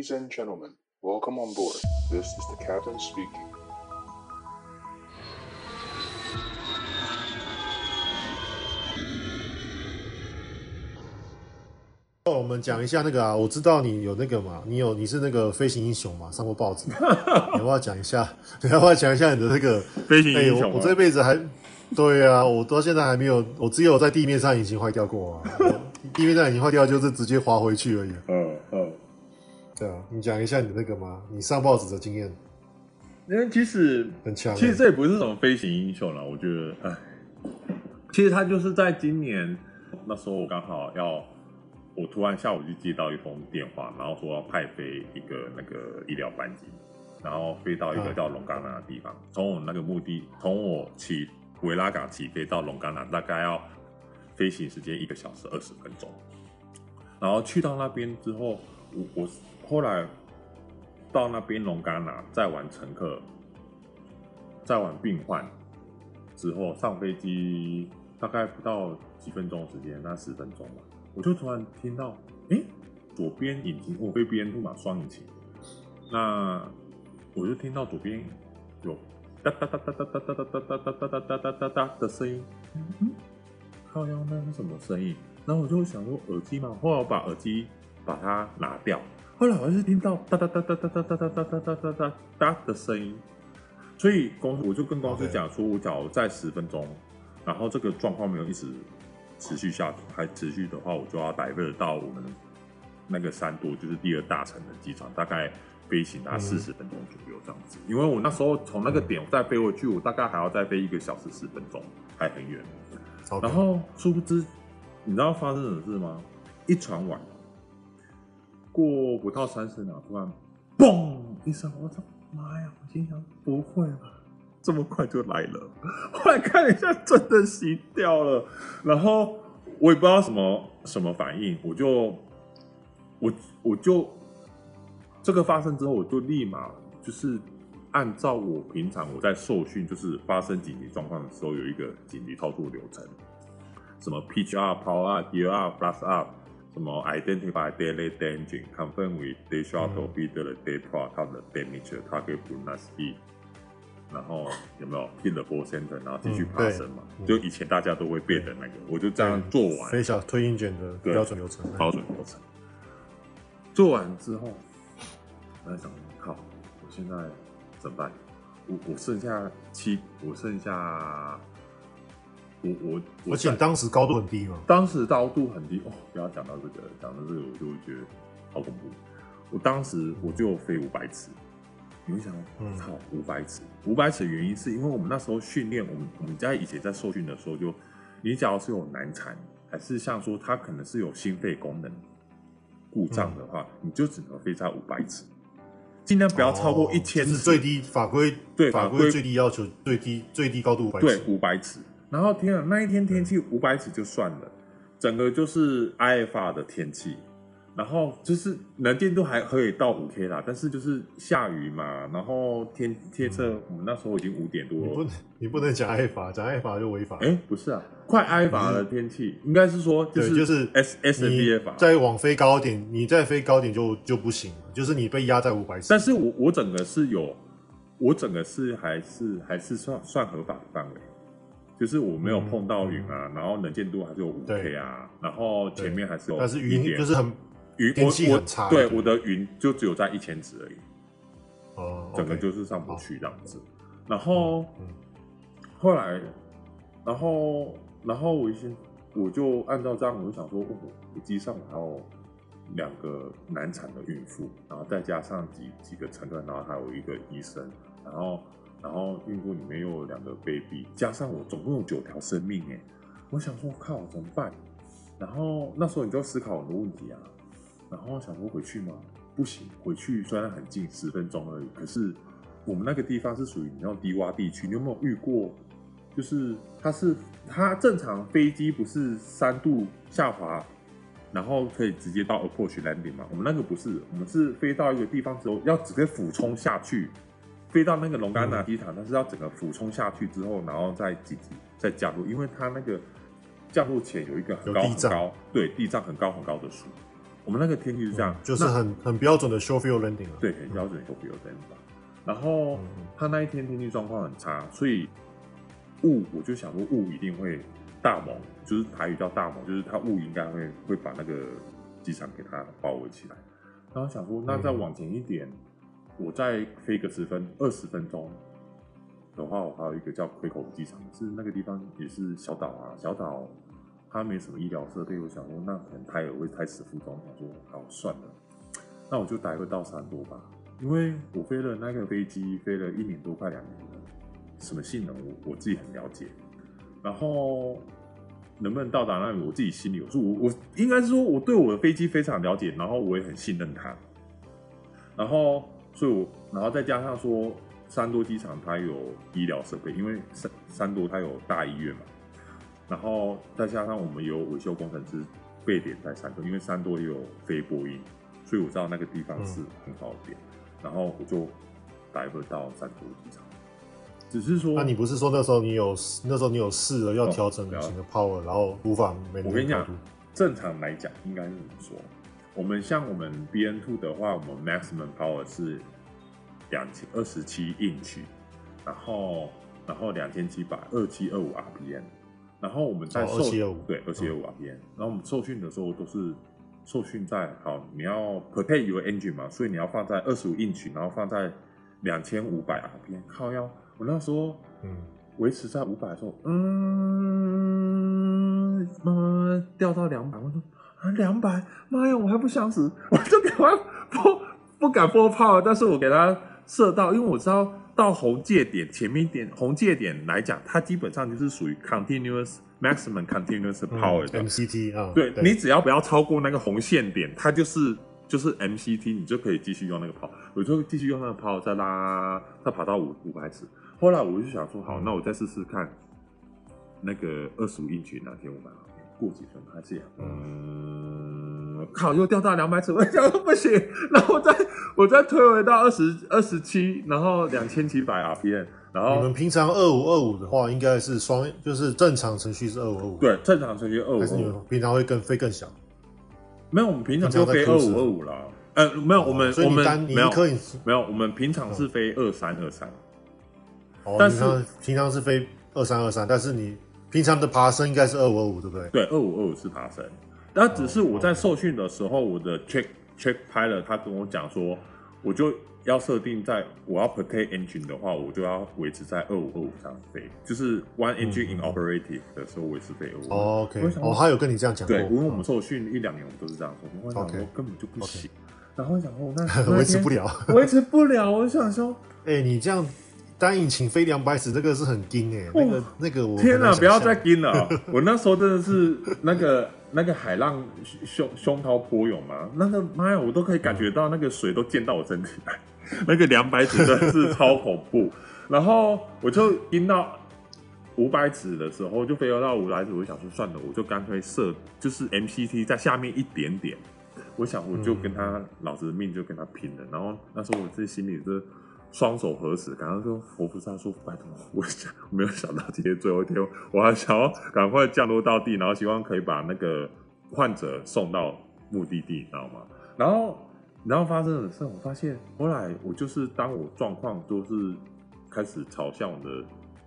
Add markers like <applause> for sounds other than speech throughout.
Ladies and gentlemen, welcome on board. This is the captain speaking. 哦，我们讲一下那个啊，我知道你有那个嘛，你有你是那个飞行英雄嘛，上过报纸，<laughs> 你要不要讲一下？<laughs> 你要不要讲一下你的那个飞行英雄、欸？我这辈子还对啊，我到现在还没有，我只有在地面上引擎坏掉过啊，地面上已经坏掉就是直接滑回去而已。对啊，你讲一下你的那个吗，你上报纸的经验。因为其实很强，其实这也不是什么飞行英雄了，我觉得，哎，其实他就是在今年那时候，我刚好要。我突然下午就接到一通电话，然后说要派飞一个那个医疗班机，然后飞到一个叫龙岗南的地方。从我那个目的，从我起维拉港起飞到龙岗南，大概要飞行时间一个小时二十分钟。然后去到那边之后，我我后来到那边龙岗南载完乘客，载完病患之后上飞机，大概不到几分钟时间，那十分钟吧。我就突然听到，哎、欸，左边引擎，我飞 BN2 嘛，双引擎，那我就听到左边有哒哒哒哒哒哒哒哒哒哒哒哒哒哒哒哒的声音，嗯，靠腰，那是什么声音？然后我就想说耳机嘛，后来我把耳机把它拿掉，后来我还是听到哒哒哒哒哒哒哒哒哒哒哒哒哒哒的声音，所以公司我就跟公司讲说，我假如再十分钟，然后这个状况没有一直。持续下去，还持续的话，我就要 divert 到我们那个三度，就是第二大城的机场，大概飞行达四十分钟左右这样子。因为我那时候从那个点再飞回去，我大概还要再飞一个小时十分钟，还很远。然后殊不知，你知道发生什么事吗？一传完，过不到三十秒，突然嘣一声，我操，妈呀！我心想，不会吧？这么快就来了，后来看了一下，真的熄掉了。然后我也不知道什么什么反应，我就我我就这个发生之后，我就立马就是按照我平常我在受训，就是发生紧急状况的时候有一个紧急操作流程，什么 pitch up、power up、gear up、blast up，什么 identify daily danger、confirm with the shuttle feeder the depot of the damage target will not be 然后有没有 hit the ball center，然后继续爬升嘛？嗯、就以前大家都会背的那个，我就这样做完。飞小推鹰卷的标准流程。标准流程。做完之后，我在想，靠，我现在怎么办？我我剩下七，我剩下，我我。而且当时高度很低嘛？当时高度很低哦，不要讲到这个，讲到这个我就会觉得好恐怖。我当时我就飞五百尺。你会想，嗯操，五百尺，五百尺的原因是因为我们那时候训练，我们我们家以前在受训的时候就，就你假如是有难产，还是像说他可能是有心肺功能故障的话，嗯、你就只能飞在五百尺，尽量不要超过一千尺，哦就是最低法规对法规最低要求最低最低高度五百尺，对五百尺。然后天啊，那一天天气五百尺就算了，整个就是 IFR 的天气。然后就是能见度还可以到五 K 啦，但是就是下雨嘛，然后天天测，我们那时候已经五点多了。你不能，你不能讲挨罚，讲挨罚就违法。哎，不是啊，快挨罚的天气，应该是说就是就是 S S B 罚。再往飞高点，你再飞高点就就不行，就是你被压在五百。但是我我整个是有，我整个是还是还是算算合法的范围，就是我没有碰到云啊，然后能见度还是有五 K 啊，然后前面还是有，但是云就是很。云天气很差，对，我的云就只有在一千尺而已，哦，整个就是上不去这样子。然后，后来，然后，然后我先，我就按照这样，我就想说，我机上还有两个难产的孕妇，然后再加上几几个乘客，然后还有一个医生，然后，然后孕妇里面又有两个 baby，加上我总共有九条生命哎，我想说靠，怎么办？然后那时候你就思考很多问题啊。然后想说回去吗？不行，回去虽然很近，十分钟而已。可是我们那个地方是属于你要低洼地区，你有没有遇过？就是它是它正常飞机不是三度下滑，然后可以直接到 approach landing 吗？我们那个不是，我们是飞到一个地方之后，要直接俯冲下去，飞到那个龙岗那机场，但是要整个俯冲下去之后，然后再再降落，因为它那个降落前有一个很高很高，对，地障很高很高的树。我们那个天气是这样，嗯、就是很很标准的 short field landing 啊。对，很标准的 short field landing。然后他那一天天气状况很差，所以雾我就想说雾一定会大蒙，就是台语叫大蒙，就是它雾应该会会把那个机场给它包围起来。然后想说，那再往前一点，嗯、我再飞个十分二十分钟的话，我还有一个叫亏口机场，是那个地方也是小岛啊，小岛它没什么医疗设备，我想说那可能胎儿会胎死腹中，我说好算了，那我就待会到三多吧。因为我飞了那个飞机，飞了一年多，快两年了，什么性能我我自己很了解。然后能不能到达那里，我自己心里有数。我我应该是说，我对我的飞机非常了解，然后我也很信任它。然后，所以我然后再加上说，三多机场它有医疗设备，因为三三多它有大医院嘛。然后再加上我们有维修工程师备点在三多，因为三多也有飞波音，所以我知道那个地方是很好的点。嗯然后我就待不到三多机场，只是说，那你不是说那时候你有那时候你有试了要调整引擎的 power，、哦、然后无法没。我跟你讲，正常来讲应该是怎么说？我们像我们 BN two 的话，我们 maximum power 是两千二十七 inch，然后然后两千七百二七二五 RPM，然后我们在受、哦、2725对二七二五 RPM，、嗯、然后我们受训的时候都是。受训在好，你要 prepare your engine 嘛，所以你要放在二十五 inch，，然后放在两千五百 RPM。靠腰，我那时候嗯维持在五百的时候，嗯，慢慢掉到两百，我说啊两百，妈呀，我还不想死，我就赶快不不敢拨炮，但是我给他射到，因为我知道到红界点前面一点红界点来讲，它基本上就是属于 continuous。Maximum continuous power 的、嗯、MCT 啊，对，对你只要不要超过那个红线点，它就是就是 MCT，你就可以继续用那个炮，我就继续用那个炮再拉，再跑到五五百尺。后来我就想说，好，嗯、那我再试试看那个二十五英尺那天五百，过几分还是这样，嗯，靠，又掉到两百尺，我想说不行，然后我再我再推回到二十二十七，然后两千七百 RPM。然后你们平常二五二五的话，应该是双，就是正常程序是二五二五。对，正常程序二五二五。还是你们平常会更飞更小？没有，我们平常就飞二五二五了。呃，没有，我们我们没有没有，我们平常是飞二三二三。哦，但是平常是飞二三二三，但是你平常的爬升应该是二五二五，对不对？对，二五二五是爬升。那只是我在受训的时候，我的 check check pilot 他跟我讲说，我就。要设定在我要 protect engine 的话，我就要维持在二五二五这样飞，就是 one engine in operative 的时候维持飞二五。哦，OK，哦，他有跟你这样讲过。对，因为我们受训一两年，我们都是这样说。我想说根本就不行，然后想说那 <laughs> 维持不了，<laughs> 维持不了。我想说，<laughs> 哎，你这样单引擎飞两百尺，这个是很惊哎，那个那个我天哪，不要再惊了！<laughs> 我那时候真的是那个。那个海浪胸胸涛波涌嘛，那个妈呀，我都可以感觉到那个水都溅到我身体来，<laughs> 那个两百尺真的是超恐怖。然后我就阴到五百尺的时候，就飞到五百尺，我想说算了，我就干脆设就是 MCT 在下面一点点。我想我就跟他老子的命就跟他拼了。然后那时候我自己心里是。双手合十，赶快说佛菩萨说拜托，我想我没有想到今天最后一天，我还想要赶快降落到地，然后希望可以把那个患者送到目的地，你知道吗？然后然后发生的事，我发现后来我就是当我状况都是开始朝向我的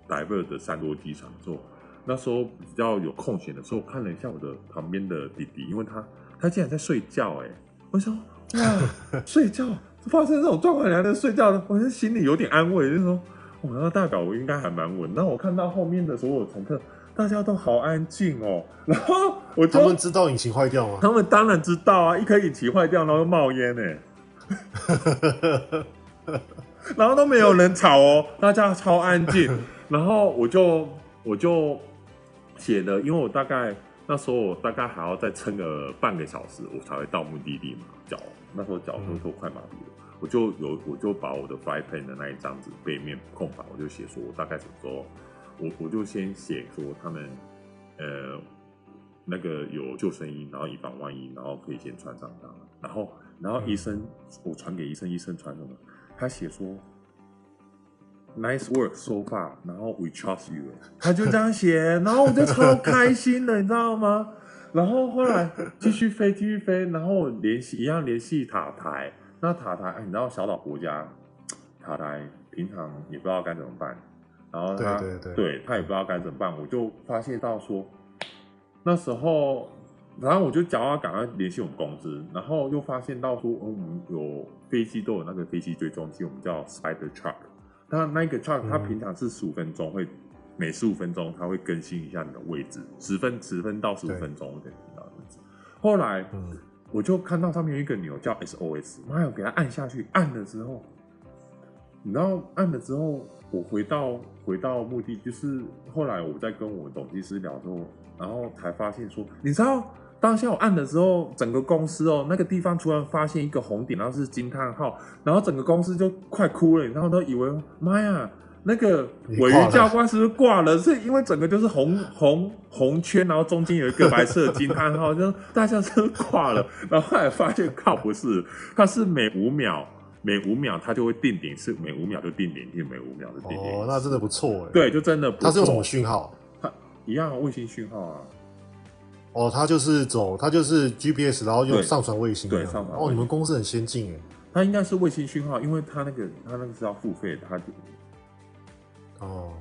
divert 的三多机场的时候，那时候比较有空闲的时候，我看了一下我的旁边的弟弟，因为他他竟然在睡觉，哎，我说哇 <laughs> 睡觉。发生这种状况，你还能睡觉的，我心里有点安慰，就是说，我那大搞我应该还蛮稳。那我看到后面的所有乘客，大家都好安静哦。<laughs> 然后我就他们知道引擎坏掉吗？他们当然知道啊，一颗引擎坏掉，然后冒烟呢，<laughs> 然后都没有人吵哦，大家超安静。<laughs> 然后我就我就写了，因为我大概那时候我大概还要再撑个半个小时，我才会到目的地嘛，脚。那时候脚都都快麻痹了，嗯、我就有我就把我的 flight plan 的那一张纸背面空白，我就写说我大概什么时候，我我就先写说他们呃那个有救生衣，然后以防万一，然后可以先穿上它，然后然后医生、嗯、我传给医生，医生传什么？他写说 nice work so far，然后 we trust you，<laughs> 他就这样写，然后我就超开心的，你知道吗？然后后来继续飞，继续飞，然后联系一样联系塔台。那塔台，哎，你知道小岛国家塔台平常也不知道该怎么办，然后他对他也不知道该怎么办，我就发现到说，那时候，然后我就叫他赶快联系我们公司，然后又发现到说，嗯，我们有飞机都有那个飞机追踪器，我们叫 Spider Truck，那那个 truck 它平常是十五分钟会。每十五分钟，它会更新一下你的位置，十分十分到十五分钟会更新到位置。后来，嗯，我就看到上面有一个钮叫 SOS，妈呀，我给它按下去，按了之后，你知道按了之后，我回到回到目的，就是后来我在跟我董技师聊之后，然后才发现说，你知道当下我按的时候，整个公司哦，那个地方突然发现一个红点，然后是惊叹号，然后整个公司就快哭了，然后都以为妈呀。那个尾鱼教官是不是挂了？是因为整个就是红红红圈，然后中间有一个白色的惊叹号，就大家是挂了。然后后来发现靠不是，它是每五秒每五秒它就会定点，是每五秒就定点，定每五秒就定点。哦，那真的不错哎。对，就真的不错。它是用什么讯号？它一样卫星讯号啊。哦，它就是走，它就是 GPS，然后又上传卫星。对，上传。哦，你们公司很先进哎。它应该是卫星讯号，因为它那个它那个是要付费的，它就。哦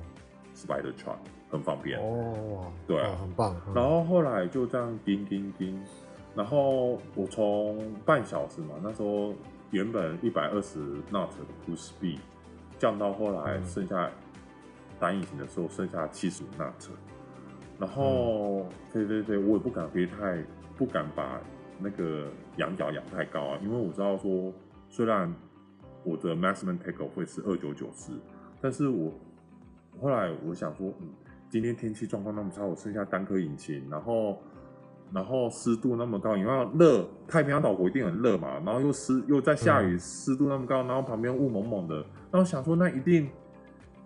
，Spider Truck 很方便。哦，对啊，很棒。然后后来就这样叮叮叮，然后我从半小时嘛，那时候原本一百二十 knot 的 cruise speed 降到后来剩下单引擎的时候剩下七十五 knot，然后飞飞飞，我也不敢飞太，不敢把那个仰角仰太高啊，因为我知道说虽然我的 maximum takeoff 会是二九九四，但是我后来我想说，嗯，今天天气状况那么差，我剩下单颗引擎，然后，然后湿度那么高，因为热，太平洋岛国一定很热嘛，然后又湿，又在下雨，湿度那么高，然后旁边雾蒙蒙的，那我想说，那一定，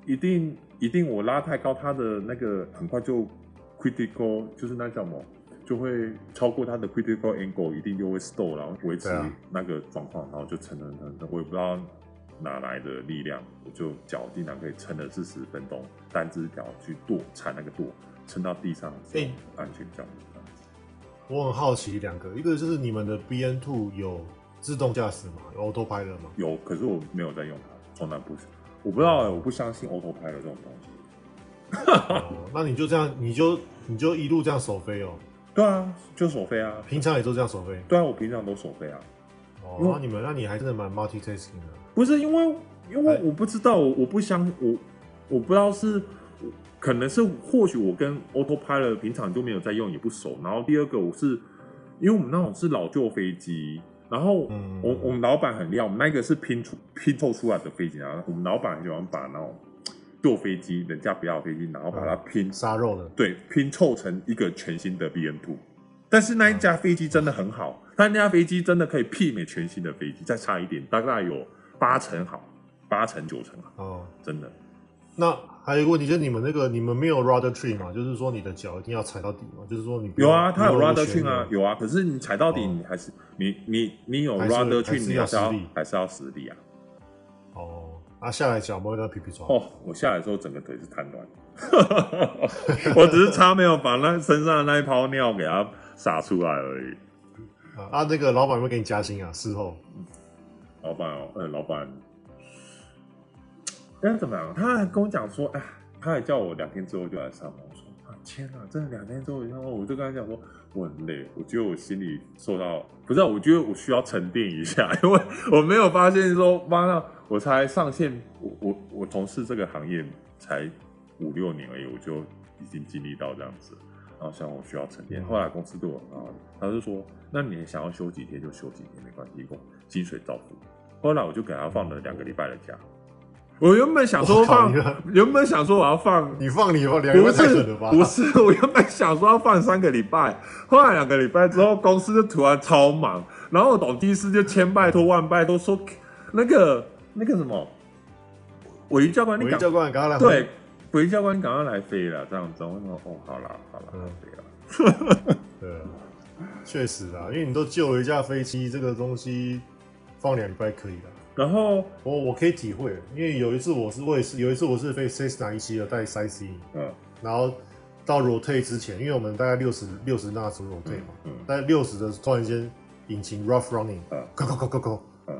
一定，一定我拉太高，它的那个很快就 critical，就是那叫什么，就会超过它的 critical angle，一定就会 stall，然后维持那个状况，然后就沉沉沉沉，我也不知道。哪来的力量？我就脚竟然可以撑了四十分钟，单只脚去跺踩那个跺，撑到地上，欸，安全降落。我很好奇两个，一个就是你们的 BN Two 有自动驾驶吗？有 Autopilot 吗？有，可是我没有在用它，从来不。我不知道，我不相信 Autopilot 这种东西。哦，那你就这样，你就你就一路这样首飞哦？对啊，就首飞啊。平常也都这样首飞？对啊，我平常都首飞啊。哦，那你们，那你还真的蛮 multitasking 的。不是因为，因为我不知道，我我不相我我不知道是，可能是或许我跟 Autopilot 平常就没有在用，也不熟。然后第二个我是，因为我们那种是老旧飞机，然后我、嗯、我们老板很厉害，我们那个是拼出拼凑出来的飞机，然后我们老板很喜欢把那种旧飞机，人家不要飞机，然后把它拼杀肉的，对，拼凑成一个全新的 BN Two。但是那一架飞机真的很好，但那架飞机真的可以媲美全新的飞机，再差一点，大概有八成好，八成九成好。哦，真的。那还有一个问题，就是你们那个你们没有 rudder tree 嘛？就是说你的脚一定要踩到底嘛？就是说你有啊，它有 rudder tree 啊，有啊。可是你踩到底，你还是、哦、你你你有 rudder tree，你还是要还是要实力啊。哦，那下来脚不会那皮皮抓。哦，我下来的时候整个腿是瘫软，<laughs> 我只是差没有把那身上的那一泡尿给它。撒出来而已。啊，那个老板会，给你加薪啊？事后，老板哦，呃、欸，老板，哎，怎么样？他还跟我讲说，哎，他还叫我两天之后就来上班。我说啊，天哪，真的两天之后，然后我就跟他讲说，我很累，我觉得我心里受到，不是，我觉得我需要沉淀一下，因为我没有发现说，妈的，我才上线，我我我从事这个行业才五六年而已，我就已经经历到这样子。然后像我需要沉淀，后来公司对我很好，他就说：“那你想要休几天就休几天，没关系，工薪水照付。”后来我就给他放了两个礼拜的假。我原本想说放，原本想说我要放，你放你放两个礼拜太狠了吧？不是，我原本想说要放三个礼拜，后来两个礼拜之后，公司就突然超忙，然后董技师就千拜托万拜都说那个那个什么，鮪鱼教官，鮪鱼教官，刚刚来对。鮪鱼教官，你赶快来飞了，这样子。我说哦，好了，好了，嗯、飞了。<laughs> 对，确实啊，因为你都救了一架飞机，这个东西放两礼拜可以的。然后我我可以体会，因为有一次我是我也是有一次我是飞 Cessna 172带 Sightseeing 嗯，然后到 rotate 之前，因为我们大概六十六十那时候 rotate 嘛，嗯，大概六十的突然间引擎 rough running，嗯，go go go go go，嗯，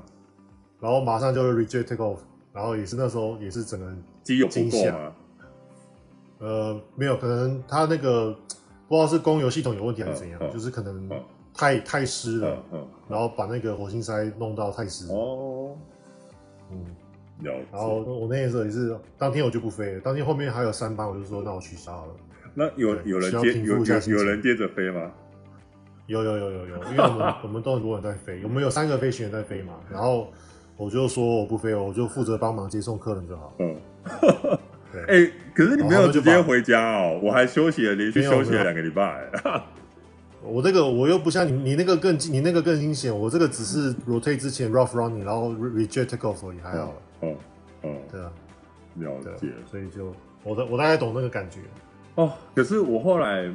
然后马上就 reject take off，然后也是那时候也是整个人机油惊吓？呃，没有，可能他那个不知道是供油系统有问题还是怎样，嗯嗯就是可能嗯。太太湿了，然后把那个火星塞弄到太湿，哦，嗯，了解。然后我那天时候也是，当天我就不飞了，当天后面还有三班，我就说那我取消了。那有有人接有有人接着飞吗？有有有有有，因为我们我们都很多人在飞，我们有三个飞行员在飞嘛，然后我就说我不飞了，我就负责帮忙接送客人就好。嗯，对，哎、可是你没有直接回家哦，我还休息了，连续休息了两个礼拜。<laughs> 我这个我又不像你，你那个更你那个更惊险，我这个只是 rotate 之前 rough running，然后 reject take off 也还好了。哦哦，对啊，了解。所以就我的我大概懂那个感觉。哦，可是我后来，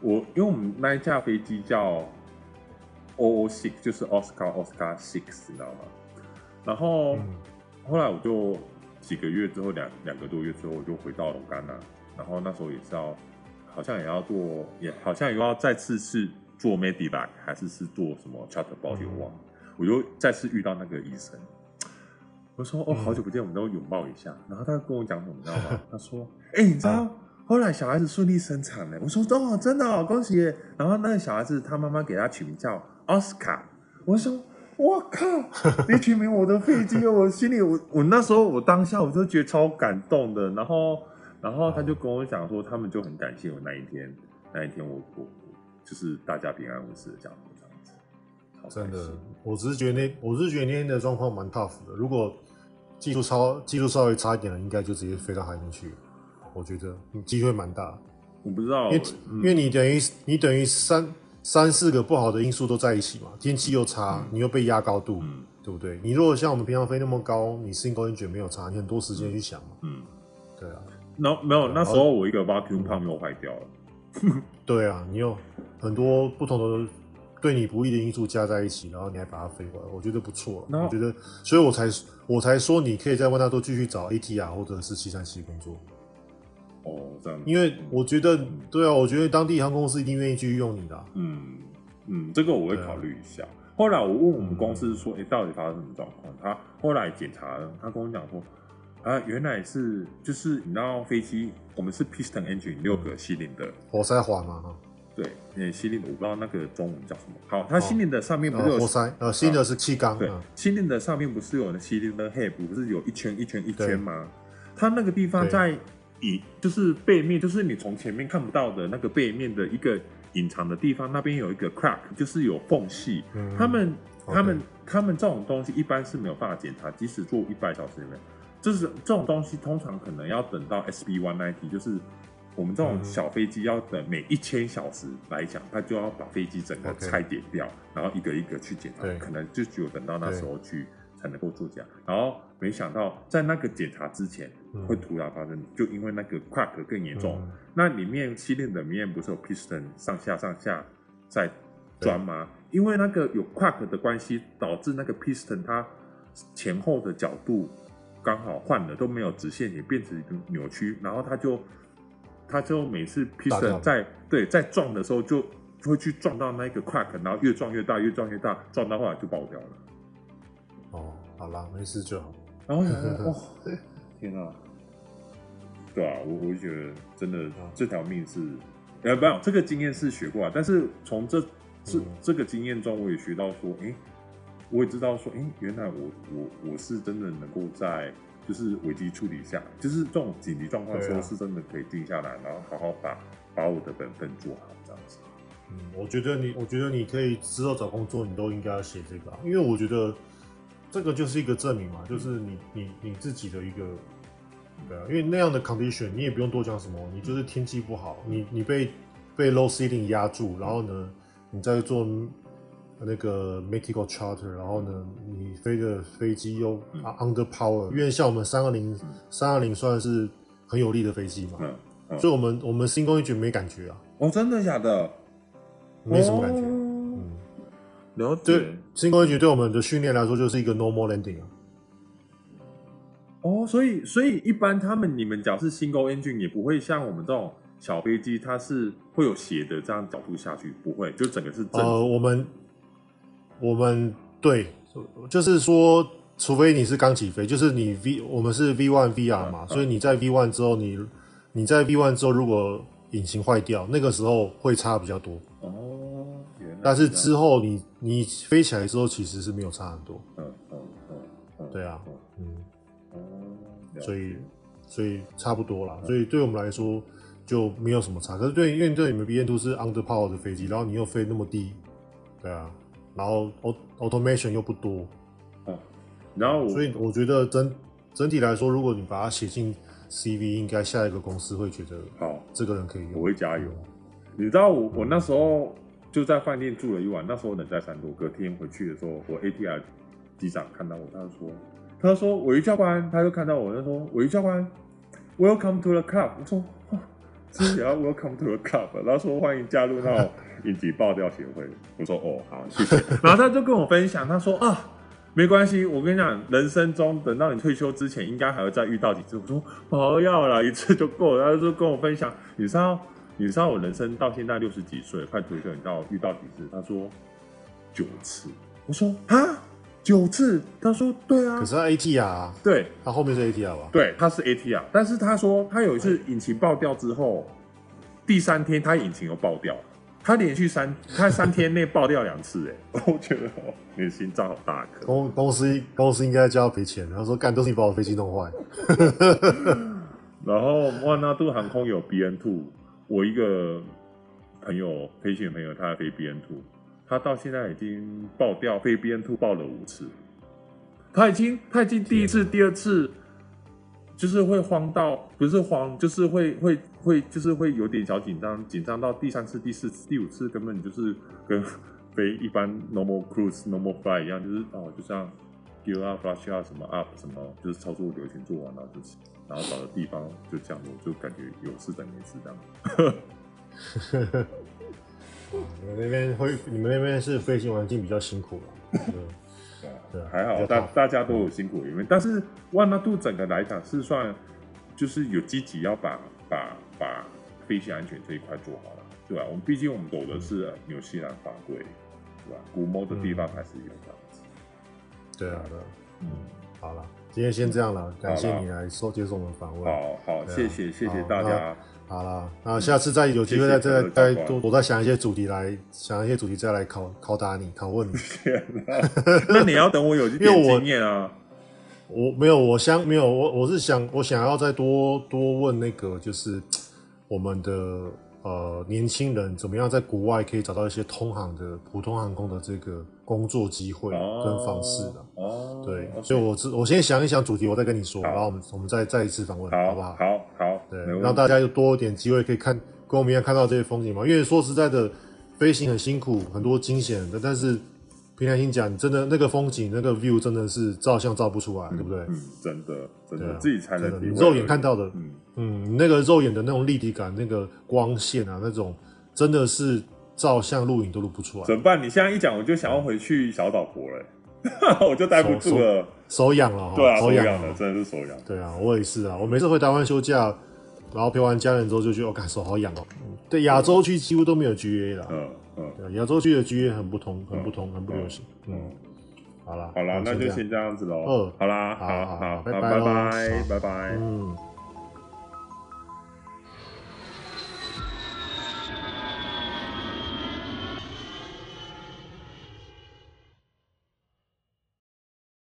我因为我们那一架飞机叫 OO Six，就是 Oscar Oscar Six，你知道吗？然后、嗯后来我就几个月之后，两两个多月之后，我就回到龙岗了。然后那时候也是要，好像也要做，也好像又要再次是做 Medivac，还是是做什么 charter 包我忘了。我就再次遇到那个医生，我说：“哦，好久不见，我们都拥抱一下。”然后他跟我讲什么，你知道吗？<laughs> 他说：“哎、你知道？”后来小孩子顺利生产了，我说哦，真的哦，恭喜！然后那个小孩子他妈妈给他取名叫奥斯卡，我说我靠，你取名我的飞机，我心里我 <laughs> 我那时候我当下我就觉得超感动的，然后然后他就跟我讲说，他们就很感谢我那一天那一天我我就是大家平安无事的这样这样子，好真的，我只是觉得那我是觉得那天的状况蛮 tough 的。如果技术超技术稍微差一点的，应该就直接飞到海里去。我觉得你机会蛮大，我不知道，因为、嗯因为你等于你等于三三四个不好的因素都在一起嘛，天气又差，嗯。你又被压高度，嗯。对不对？你如果像我们平常飞那么高，你 single engine 没有差，你很多时间去想嘛，嗯，对啊，那没有那时候我一个 vacuum pump 又坏掉了，<laughs> <laughs> 对啊，你有很多不同的对你不利的因素加在一起，然后你还把它飞过来，我觉得不错了。我觉得，所以我才我才说你可以在万大多继续找 ATR 或者是七三七工作，哦，这样，因为我觉得，对啊，我觉得当地航空公司一定愿意继续用你的啊、嗯嗯，这个我会考虑一下。后来我问我们公司说，哎、到底发生什么状况？他后来检查了，他跟我讲说，啊，原来是就是你知道飞机，我们是 piston engine 六个 cylinder，活塞环嘛，哈，对，那 cylinder 我不知道那个中文叫什么。好，它 cylinder 上面不是有、呃，活塞，呃，新的是气缸，对嗯，cylinder 上面不是有那 cylinder head 不是有一圈一圈一圈吗？它那个地方在以就是背面，就是你从前面看不到的那个背面的一个隐藏的地方，那边有一个 crack，就是有缝隙。嗯他们他们他们这种东西一般是没有办法检查，即使做一百小时里面，就是这种东西通常可能要等到 SB one ninety，就是我们这种嗯小飞机要等每一千小时来讲，它就要把飞机整个拆解掉，然后一个一个去检查，可能就只有等到那时候去才能够做假。然后没想到在那个检查之前嗯会突然发生，就因为那个 crack 更严重，嗯那里面气垫的里面不是有 piston 上下上下在转吗？因为那个有 crack 的关系，导致那个 piston 它前后的角度刚好换了，都没有直线，也变成一个扭曲，然后它就它就每次 piston 在对在撞的时候就会去撞到那个 crack，然后越撞越大，越撞越大，撞到后来就爆掉了。哦，好啦，没事就好。然后我想说，<laughs> 哦，天啊！对啊，我我就觉得真的这条命是，呃，不，这个经验是学过啊，但是从这这嗯这个经验中，我也学到说，哎，我也知道说，哎，原来我我我是真的能够在就是危机处理下，就是这种紧急状况的时候，是真的可以定下来，然后好好把把我的本分做好，这样子。嗯，我觉得你，我觉得你可以之后找工作，你都应该要写这个啊，因为我觉得这个就是一个证明嘛，就是你你你自己的一个，对啊，因为那样的 condition 你也不用多讲什么，你就是天气不好，你你被被 low ceiling 压住，然后呢，你再做那个 medical charter，然后呢，你飞的飞机又 under power，因为像我们三二零三二零算是很有力的飞机嘛，嗯，嗯所以我们我们 single engine 没感觉啊，哦，真的假的？没什么感觉。了对解。，single engine 对我们的训练来说就是一个 normal landing 啊。哦，所以所以一般他们你们讲是 single engine，也不会像我们这种小飞机它是会有斜的这样角度下去？不会，就整个是正。呃，我们我们对，就是说，除非你是刚起飞，就是你 V 我们是 V one VR 嘛，嗯嗯、所以你在 V one 之后，你你在 V one 之后，如果引擎坏掉，那个时候会差比较多。哦，但是之后你你飞起来之后，其实是没有差很多。嗯嗯嗯，嗯。对啊，嗯，嗯。所以所以差不多啦。所以对我们来说就没有什么差。可是对，因为对你们 B N 都是 underpower 的飞机，然后你又飞那么低，对啊，然后 automation 又不多，嗯，然后所以我觉得整整体来说，如果你把它写进 CV 应该下一个公司会觉得好，这个人可以用，我会加油。你知道我我那时候就在饭店住了一晚，那时候人在三多，隔天回去的时候，我 ATR 机长看到我，他就说他说我一教官，他就看到我，他说我一教官，Welcome to the club。我说是要 <laughs> Welcome to the club，他说欢迎加入那种引擎爆掉协会。我说哦好谢谢，<laughs> 然后他就跟我分享，他说啊。没关系，我跟你讲，人生中等到你退休之前，应该还会再遇到几次。我说不要了，一次就够了。他就跟我分享，你知道，你知道我人生到现在六十几岁，快退休，你知道我遇到几次？他说九次。我说啊，九次？他说对啊。可是他 ATR 啊，对，他后面是 ATR 吧？对，他是 ATR，但是他说他有一次引擎爆掉之后，第三天他引擎又爆掉。他连续三，他三天内爆掉两次，哎，<laughs> 我觉得哦，你的心脏好大颗。公公司公司应该叫他赔钱，然后说干都是你把我飞机弄坏。<laughs> 然后万纳度航空有 BN two，我一个朋友飞行的朋友，他飞 BN two，他到现在已经爆掉飞 BN two 爆了五次，他已经他已经第一次、第二次。就是会慌到，不是慌，就是会会会，就是会有点小紧张，紧张到第三次、第四次、第五次，根本就是跟飞一般 normal cruise、normal fly 一样，就是哦，就像 gear up、flash up 什么 up 什么，就是操作流程做完了，就是然后找的地方就降落，就感觉有事等没事这样。<laughs> 你们那边会，你们那边是飞行环境比较辛苦吧？对，还好，大大家都有辛苦因为，但是万纳度整个来讲是算，就是有积极要把把把飞行安全这一块做好了，对吧？我们毕竟我们走的是纽西兰法规，对吧？古猫的地方还是有这样子。对啊，对，嗯，好了，今天先这样了，感谢你来受接受我们访问，好好，谢谢谢谢大家。好了，那下次再有机会再再再多我再想一些主题来想一些主题再来考考打你考问你。<laughs> 那你要等我有经验啊。我没有，我想没有，我我是想我想要再多多问那个就是我们的。呃，年轻人怎么样在国外可以找到一些通航的普通航空的这个工作机会跟方式的？哦，对，所以我我先想一想主题，我再跟你说，然后我们我们再再一次访问，好不好？好好，对，让大家有多一点机会可以看，跟我们一样看到这些风景嘛。因为说实在的，飞行很辛苦，很多惊险的，但是。平常心讲，真的那个风景，那个 view 真的是照相照不出来，对不对？嗯，真的，真的，自己才能你肉眼看到的，嗯嗯，那个肉眼的那种立体感，那个光线啊，那种真的是照相录影都录不出来。怎么办？你现在一讲，我就想要回去小岛国了，<laughs> 我就待不住了，手痒了，对啊，手痒了，真的是手痒。对啊，我也是啊，我每次回台湾休假，然后陪完家人之后，就觉得我感手好痒哦。对，亚洲区几乎都没有 GA 了。嗯。嗯，对，亚洲区的 GA 很不同，很不同，很不流行。嗯，好了，好了，那就先这样子喽。嗯，好啦，好好好，拜拜，拜拜，拜拜。嗯。